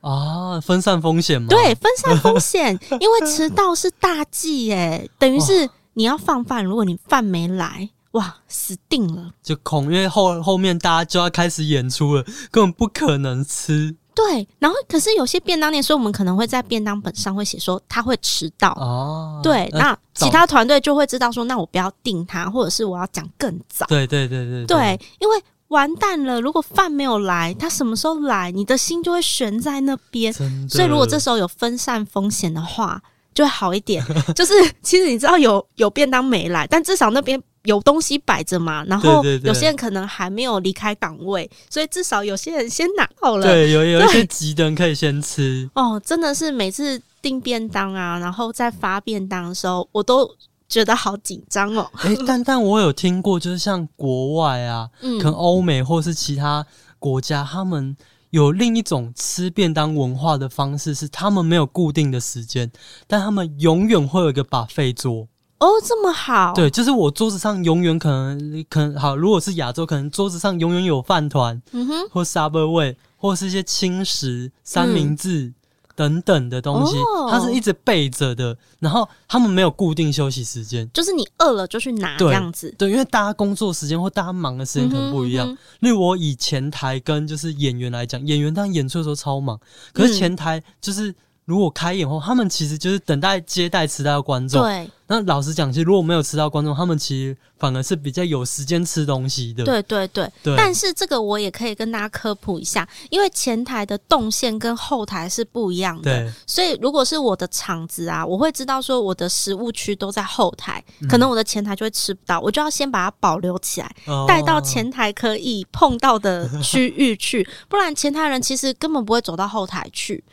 啊，分散风险吗？对，分散风险，因为迟到是大忌耶，等于是你要放饭，如果你饭没来，哇，死定了，就恐，因为后后面大家就要开始演出了，根本不可能吃。对，然后可是有些便当店，所以我们可能会在便当本上会写说他会迟到哦。对，那其他团队就会知道说，那我不要定他，或者是我要讲更早。对对对对，对，因为。完蛋了！如果饭没有来，他什么时候来？你的心就会悬在那边。所以如果这时候有分散风险的话，就会好一点。就是其实你知道有有便当没来，但至少那边有东西摆着嘛。然后有些人可能还没有离开岗位，所以至少有些人先拿到了。对，有有一些急的人可以先吃。哦，真的是每次订便当啊，然后再发便当的时候，我都。觉得好紧张哦！诶、欸，但但我有听过，就是像国外啊，嗯、可能欧美或是其他国家，他们有另一种吃便当文化的方式，是他们没有固定的时间，但他们永远会有一个 buffet 桌。哦，这么好？对，就是我桌子上永远可能可能好，如果是亚洲，可能桌子上永远有饭团，嗯哼，或 Subway，或是一些轻食、三明治。嗯等等的东西，它是一直备着的。然后他们没有固定休息时间，就是你饿了就去拿这样子。对，因为大家工作时间或大家忙的时间可能不一样。例如我以前台跟就是演员来讲，演员当演出的时候超忙，可是前台就是。如果开演后，他们其实就是等待接待迟到的观众。对，那老实讲，其实如果没有吃到观众，他们其实反而是比较有时间吃东西的。对对对。对。但是这个我也可以跟大家科普一下，因为前台的动线跟后台是不一样的。所以如果是我的场子啊，我会知道说我的食物区都在后台，可能我的前台就会吃不到，我就要先把它保留起来，带到前台可以碰到的区域去，不然前台人其实根本不会走到后台去。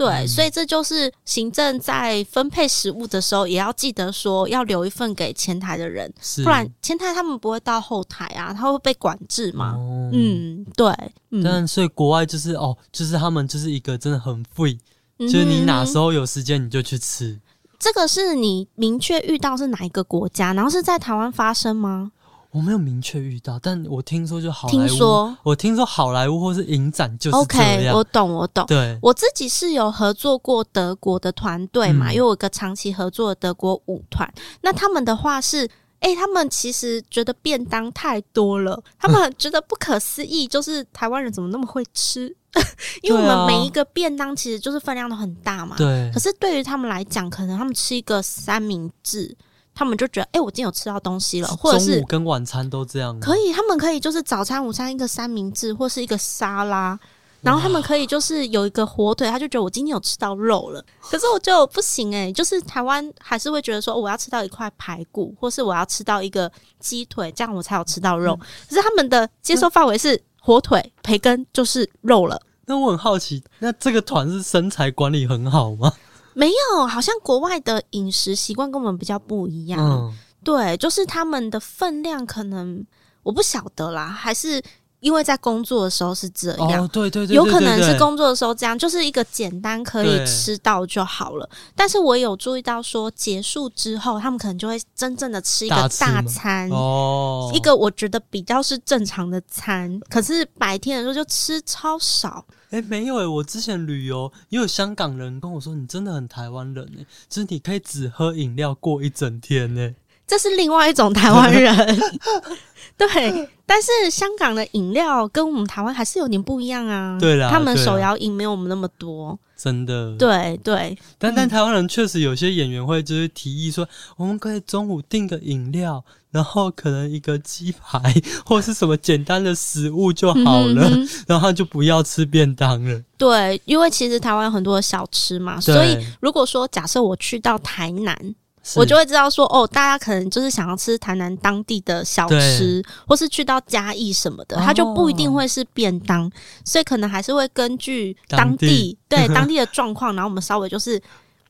对，嗯、所以这就是行政在分配食物的时候，也要记得说要留一份给前台的人，不然前台他们不会到后台啊，他会被管制嘛。哦、嗯，对。嗯、但所以国外就是哦，就是他们就是一个真的很 free，、嗯、就是你哪时候有时间你就去吃。这个是你明确遇到是哪一个国家，然后是在台湾发生吗？我没有明确遇到，但我听说就好莱坞，听说我听说好莱坞或是影展就是。OK，我懂，我懂。对，我自己是有合作过德国的团队嘛，嗯、因为我有个长期合作的德国舞团。那他们的话是，哎、欸，他们其实觉得便当太多了，他们觉得不可思议，就是台湾人怎么那么会吃？因为我们每一个便当其实就是分量都很大嘛。对。可是对于他们来讲，可能他们吃一个三明治。他们就觉得，哎、欸，我今天有吃到东西了，或者是中午跟晚餐都这样。可以，他们可以就是早餐、午餐一个三明治，或是一个沙拉，然后他们可以就是有一个火腿，他就觉得我今天有吃到肉了。可是我就不行哎、欸，就是台湾还是会觉得说，我要吃到一块排骨，或是我要吃到一个鸡腿，这样我才有吃到肉。嗯、可是他们的接受范围是火腿、培根就是肉了。那我很好奇，那这个团是身材管理很好吗？没有，好像国外的饮食习惯跟我们比较不一样。嗯，对，就是他们的分量可能，我不晓得啦，还是。因为在工作的时候是这样，哦、对，对，对，对，对，对，有可能是工作的时候这样，就是一个简单可以吃到就好了。但是我有注意到说，结束之后他们可能就会真正的吃一个大餐，大哦，一个我觉得比较是正常的餐。可是白天的时候就吃超少。哎，没有哎，我之前旅游也有香港人跟我说，你真的很台湾人哎，就是你可以只喝饮料过一整天哎。这是另外一种台湾人，对。但是香港的饮料跟我们台湾还是有点不一样啊。对啦，他们手摇饮没有我们那么多，真的。对对，但但台湾人确实有些演员会就是提议说，我们可以中午订个饮料，然后可能一个鸡排或是什么简单的食物就好了，嗯、哼然后就不要吃便当了。对，因为其实台湾有很多小吃嘛，所以如果说假设我去到台南。是。我就会知道说，哦，大家可能就是想要吃台南当地的小吃，或是去到嘉义什么的，它就不一定会是便当，哦、所以可能还是会根据当地，当地。对 当地的状况，然后我们稍微就是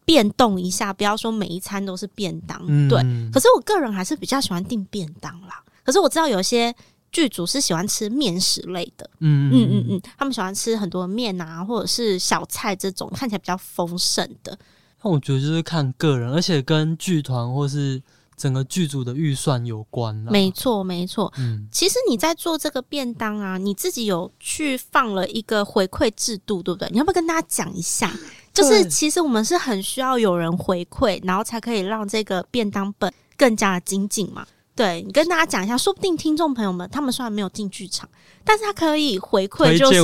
变动一下，不要说每一餐都是便当。嗯、对，可是我个人还是比较喜欢订便当啦。可是我知道有些剧组是喜欢吃面食类的，嗯。嗯嗯嗯，他们喜欢吃很多面啊，或者是小菜这种看起来比较丰盛的。那我觉得就是看个人，而且跟剧团或是整个剧组的预算有关了。没错，没错。嗯，其实你在做这个便当啊，你自己有去放了一个回馈制度，对不对？你要不要跟大家讲一下？就是其实我们是很需要有人回馈，然后才可以让这个便当本更加的精进嘛。对，你跟大家讲一下，说不定听众朋友们他们虽然没有进剧场，但是他可以回馈，就是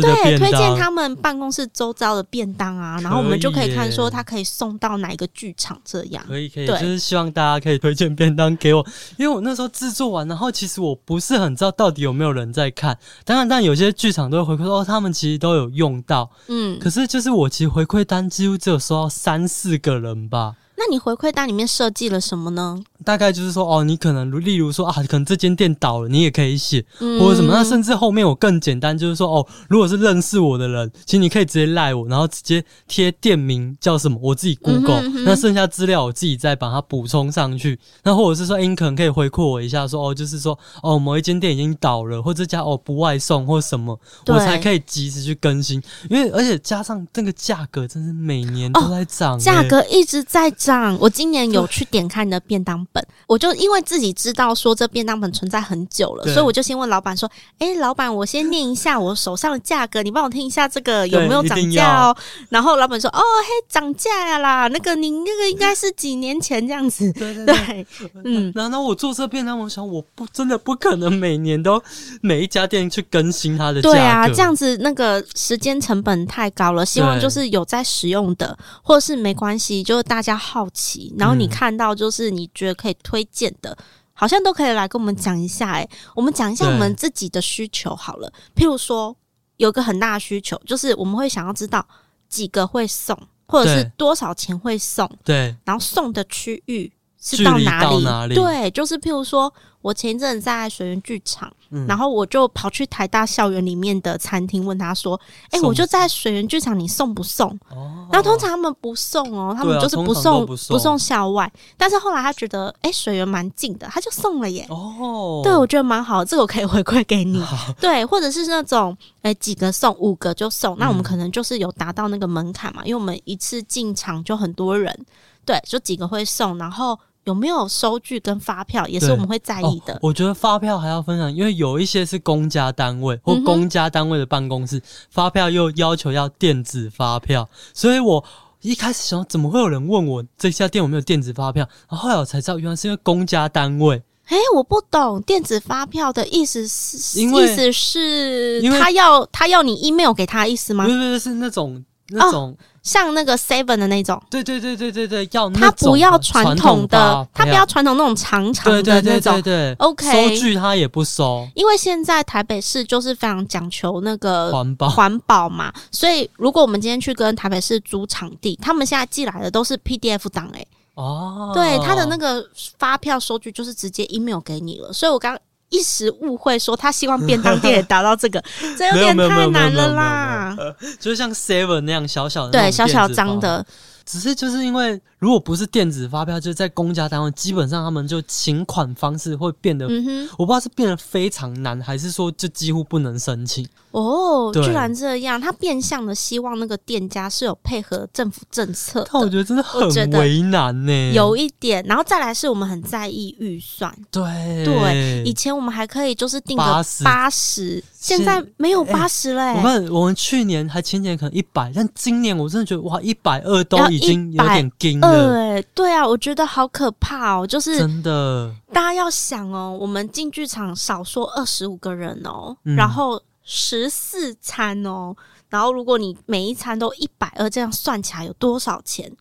对，推荐他们办公室周遭的便当啊，然后我们就可以看说他可以送到哪一个剧场这样。可以可以，就是希望大家可以推荐便当给我，因为我那时候制作完，然后其实我不是很知道到底有没有人在看。当然，但有些剧场都会回馈说，哦，他们其实都有用到，嗯，可是就是我其实回馈单几乎只有收到三四个人吧。那你回馈单里面设计了什么呢？大概就是说，哦，你可能例如说啊，可能这间店倒了，你也可以写，嗯、或者什么。那甚至后面我更简单，就是说，哦，如果是认识我的人，其实你可以直接赖我，然后直接贴店名叫什么，我自己 Google，、嗯、哼哼那剩下资料我自己再把它补充上去。那或者是说，欸、你可能可以回馈我一下说，说哦，就是说，哦，某一间店已经倒了，或者这家哦不外送或什么，我才可以及时去更新。因为而且加上这个价格，真是每年都在涨、欸，价、哦、格一直在涨。我今年有去点开你的便当本。我就因为自己知道说这便当本存在很久了，所以我就先问老板说：“哎、欸，老板，我先念一下我手上的价格，你帮我听一下这个有没有涨价哦？”然后老板说：“哦，嘿，涨价呀啦，那个您那个应该是几年前这样子。”对对对，对嗯。然后我做这便当，我想我不真的不可能每年都每一家店去更新它的价格。对啊，这样子那个时间成本太高了。希望就是有在使用的，或者是没关系，就是大家好奇，然后你看到就是你觉得可以推。荐的，好像都可以来跟我们讲一下、欸。哎，我们讲一下我们自己的需求好了。譬如说，有个很大的需求，就是我们会想要知道几个会送，或者是多少钱会送。对，然后送的区域是到哪里？哪里对，就是譬如说。我前一阵在水源剧场，嗯、然后我就跑去台大校园里面的餐厅问他说：“哎、欸，我就在水源剧场，你送不送？”哦、然后通常他们不送哦，他们就是不送不送，不送校外。但是后来他觉得，哎、欸，水源蛮近的，他就送了耶。哦，对，我觉得蛮好，这个我可以回馈给你。对，或者是那种，哎、欸，几个送，五个就送，那我们可能就是有达到那个门槛嘛，嗯、因为我们一次进场就很多人，对，就几个会送，然后。有没有收据跟发票，也是我们会在意的。哦，我觉得发票还要分享，因为有一些是公家单位或公家单位的办公室，嗯、发票又要求要电子发票，所以我一开始想，怎么会有人问我这家店有没有电子发票？然后后来我才知道，原来是因为公家单位。诶，我不懂电子发票的意思是，意思是他要他要你 email 给他的意思吗？不是不是，是那种那种。哦像那个 Seven 的那种，对对对对对对，要他不要传统的，他不要传统那种长长的那种，对对对对对，OK，收据他也不收，因为现在台北市就是非常讲求那个环保。环保嘛，所以如果我们今天去跟台北市租场地，他们现在寄来的都是 PDF 档诶，哦，对，他的那个发票收据就是直接 email 给你了，所以我刚。一时误会，说他希望便当店也达到这个，这有点太难了啦。就是像 Seven 那样小小的，对，小小张的。只是就是因为，如果不是电子发票，就是在公家单位，基本上他们就请款方式会变得，嗯哼，我不知道是变得非常难，还是说就几乎不能申请。哦，居然这样，他变相的希望那个店家是有配合政府政策，但我觉得真的很为难呢，有一点。然后再来是我们很在意预算，对对，以前我们还可以就是定个八十，现在没有八十嘞。我们我们去年还前年可能一百，但今年我真的觉得哇，一百二都已经有点惊了。对对啊，我觉得好可怕哦，就是真的。大家要想哦，我们进剧场少说二十五个人哦，嗯、然后。十四餐哦，然后如果你每一餐都一百二，这样算起来有多少钱？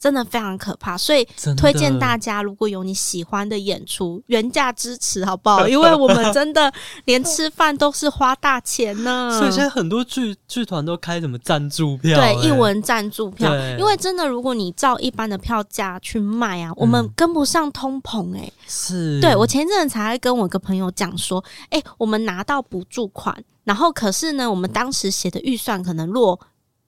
真的非常可怕，所以推荐大家，如果有你喜欢的演出，原价支持好不好？因为我们真的连吃饭都是花大钱呢。所以现在很多剧剧团都开什么赞助票，对，一文赞助票。因为真的，如果你照一般的票价去卖啊，我们跟不上通膨哎、欸。是，对，我前阵子才跟我一个朋友讲说，哎、欸，我们拿到补助款，然后可是呢，我们当时写的预算可能落。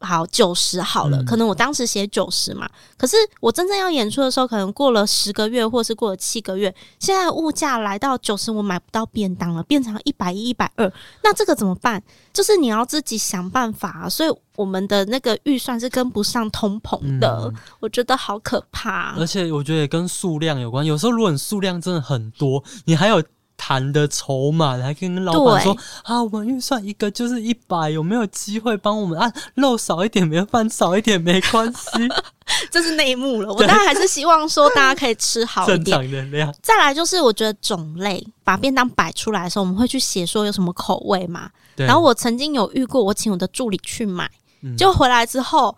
好九十好了，嗯、可能我当时写九十嘛，可是我真正要演出的时候，可能过了十个月，或是过了七个月，现在物价来到九十，我买不到便当了，变成一百一、一百二，那这个怎么办？就是你要自己想办法啊，所以我们的那个预算是跟不上通膨的，嗯、我觉得好可怕。而且我觉得也跟数量有关，有时候如果你数量真的很多，你还有。谈的筹码，还跟老板说啊，我们预算一个就是一百，有没有机会帮我们啊？肉少一点没饭少一点没关系，这是内幕了。我当然还是希望说大家可以吃好一点。正常的量。再来就是我觉得种类，把便当摆出来的时候，我们会去写说有什么口味嘛。然后我曾经有遇过，我请我的助理去买，就、嗯、回来之后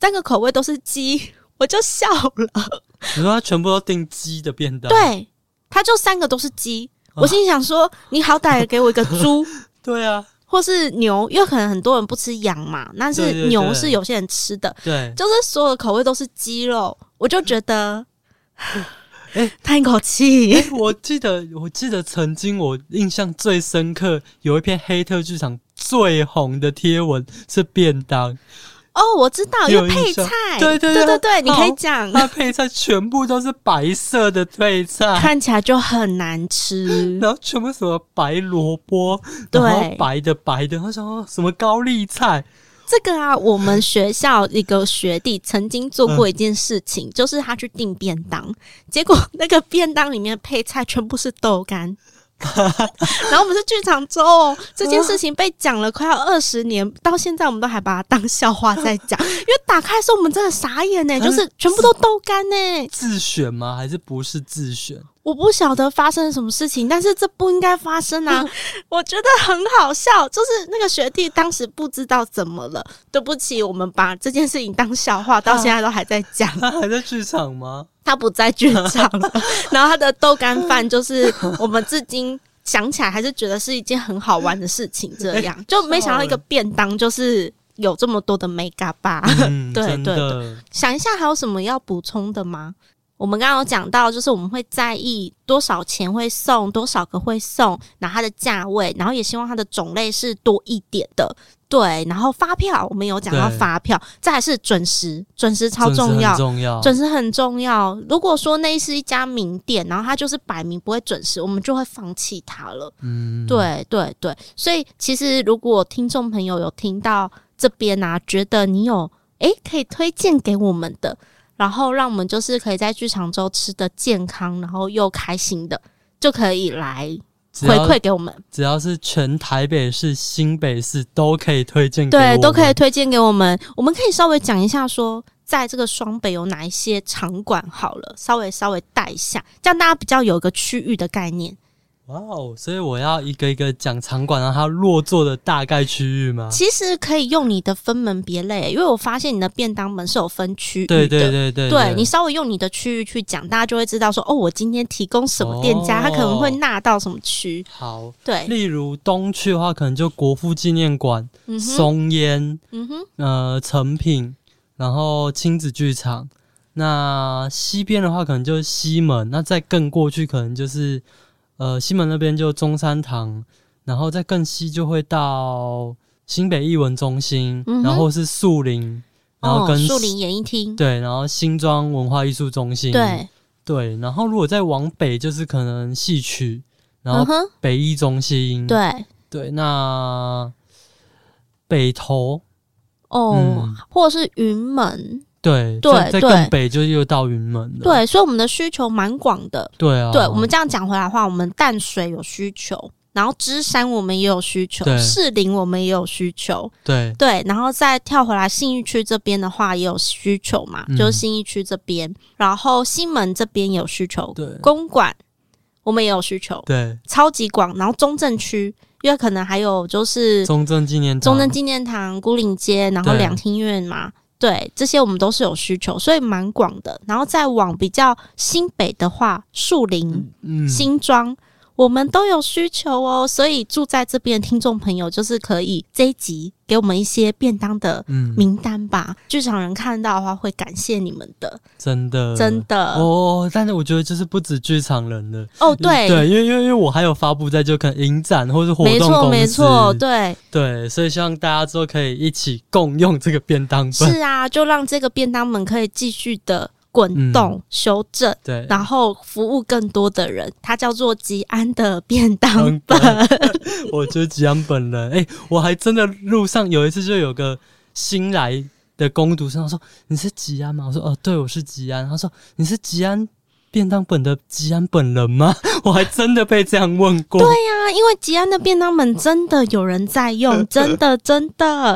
三个口味都是鸡，我就笑了。你说他全部都订鸡的便当？对，他就三个都是鸡。我心里想说，你好歹也给我一个猪，对啊，或是牛，因为可能很多人不吃羊嘛，但是牛是有些人吃的，对，就是所有的口味都是鸡肉，我就觉得，哎，叹一口气。欸，我记得，我记得曾经我印象最深刻，有一篇黑特剧场最红的贴文是便当。哦，我知道，有配菜，对对对对对，你可以讲。那配菜全部都是白色的配菜，看起来就很难吃。然后全部什么白萝卜，对，白的白的，他说什么高丽菜。这个啊，我们学校一个学弟曾经做过一件事情，嗯、就是他去订便当，结果那个便当里面的配菜全部是豆干。然后我们是剧场周哦，这件事情被讲了快要二十年，到现在我们都还把它当笑话在讲。因为打开的时候我们真的傻眼呢，就是全部都豆干呢。自选吗？还是不是自选？我不晓得发生什么事情，但是这不应该发生啊！我觉得很好笑，就是那个学弟当时不知道怎么了，对不起，我们把这件事情当笑话，到现在都还在讲。他 还在剧场吗？他不在剧场，然后他的豆干饭就是我们至今想起来还是觉得是一件很好玩的事情。这样就没想到一个便当就是有这么多的美嘎巴。嗯、对对对，想一下还有什么要补充的吗？我们刚刚有讲到，就是我们会在意多少钱会送，多少个会送，然后它的价位，然后也希望它的种类是多一点的，对。然后发票，我们有讲到发票，对再是准时，准时超重要，重要，准时很重要。如果说那是一家名店，然后它就是摆明不会准时，我们就会放弃它了。嗯，对对对。所以其实如果听众朋友有听到这边啊，觉得你有诶可以推荐给我们的。然后让我们就是可以在剧场周吃的健康，然后又开心的，就可以来回馈给我们。只要是全台北市、新北市都可以推荐给，对，都可以推荐给我们。我们可以稍微讲一下说，在这个双北有哪一些场馆好了，稍微稍微带一下，这样大家比较有一个区域的概念。哇哦！所以我要一个一个讲场馆，然后它落座的大概区域吗？其实可以用你的分门别类，因为我发现你的便当门是有分区域的。对对对对，对，对，你稍微用你的区域去讲，大家就会知道说，哦，我今天提供什么店家，他、哦、可能会纳到什么区。好，对，例如东区的话，可能就国父纪念馆、嗯、松烟、嗯哼，呃，成品，然后亲子剧场。那西边的话，可能就是西门。那再更过去，可能就是。呃，西门那边就中山堂，然后再更西就会到新北艺文中心，嗯、然后是树林，然然后跟树林演艺厅，对，然后新庄文化艺术中心，对。对，然后如果再往北，就是可能戏曲，然后北艺中心，嗯、对。对，那北投。哦，嗯、或者是云门。对对，在更北就又到云门了。对，所以我们的需求蛮广的。对啊，对我们这样讲回来的话，我们淡水有需求，然后芝山我们也有需求，士林我们也有需求。对对，然后再跳回来信义区这边的话，也有需求嘛，嗯、就是信义区这边，然后西门这边也有需求。对，公馆我们也有需求。对，超级广。然后中正区，因为可能还有就是中正纪念中正纪念堂、牯岭街，然后两厅院嘛。对，这些我们都是有需求，所以蛮广的。然后再往比较新北的话，树林、嗯、新庄。我们都有需求哦，所以住在这边的听众朋友，就是可以这一集给我们一些便当的名单吧。嗯、剧场人看到的话，会感谢你们的，真的，真的哦。但是我觉得就是不止剧场人了哦，对对，因为因为因为我还有发布在就可能影展或是活动，没错没错，对对，所以希望大家之后可以一起共用这个便当本。是啊，就让这个便当们可以继续的。滚动、嗯、修正，对，然后服务更多的人，它叫做吉安的便当本。我觉得吉安本人，哎、欸，我还真的路上有一次就有个新来的工读生，他说：“你是吉安吗？”我说：“哦，对，我是吉安。”他说：“你是吉安便当本的吉安本人吗？” 我还真的被这样问过。对呀、啊，因为吉安的便当本真的有人在用，真的真的。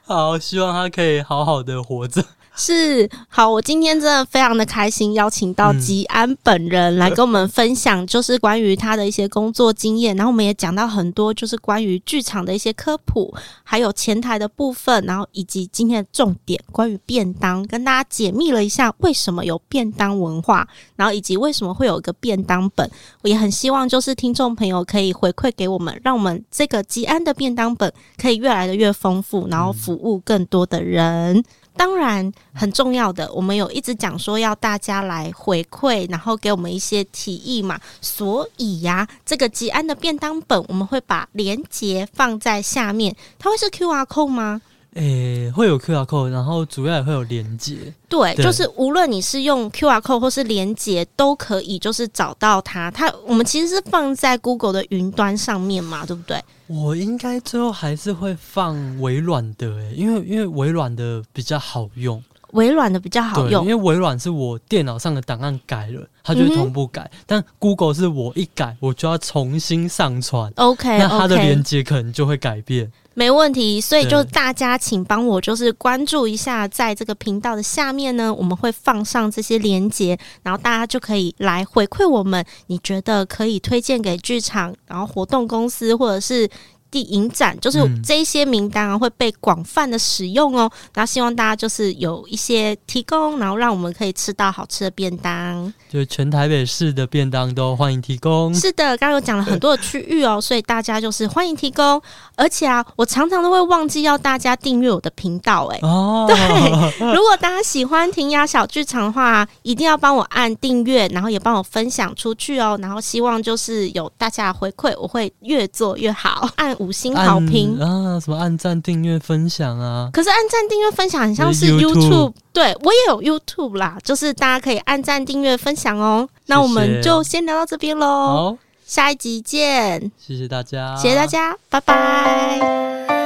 好，希望他可以好好的活着。是，好，我今天真的非常的开心，邀请到吉安本人来跟我们分享，就是关于他的一些工作经验，然后我们也讲到很多，就是关于剧场的一些科普，还有前台的部分，然后以及今天的重点，关于便当，跟大家解密了一下为什么有便当文化，然后以及为什么会有一个便当本，我也很希望就是听众朋友可以回馈给我们，让我们这个吉安的便当本可以越来的越丰富，然后服务更多的人。当然，很重要的，我们有一直讲说要大家来回馈，然后给我们一些提议嘛。所以呀、这个吉安的便当本，我们会把链接放在下面。它会是 QR code 吗？诶、欸，会有 QR code，然后主要也会有连接。对，对就是无论你是用 QR code 或是连接，都可以，就是找到它。它我们其实是放在 Google 的云端上面嘛，对不对？我应该最后还是会放微软的、欸，诶，因为因为微软的比较好用。微软的比较好用，因为微软是我电脑上的档案改了，它就会同步改。嗯、但 Google 是我一改，我就要重新上传。OK，那它的连接可能就会改变。没问题，所以就大家请帮我就是关注一下，在这个频道的下面呢，我们会放上这些连接，然后大家就可以来回馈我们，你觉得可以推荐给剧场，然后活动公司或者是。地影展就是这一些名单啊，会被广泛的使用哦。然后希望大家就是有一些提供，然后让我们可以吃到好吃的便当。就全台北市的便当都欢迎提供。是的，刚刚有讲了很多的区域哦，所以大家就是欢迎提供。而且啊，我常常都会忘记要大家订阅我的频道哎。哦。对，如果大家喜欢庭雅小剧场的话，一定要帮我按订阅，然后也帮我分享出去哦。然后希望就是有大家的回馈，我会越做越好。按。五星好评啊！什么按赞、订阅、分享啊？可是按赞、订阅、分享很像是 YouTube，, YouTube 对我也有 YouTube 啦，就是大家可以按赞、订阅、分享哦。那我们就先聊到这边喽，好，下一集见，谢谢大家，谢谢大家，拜拜。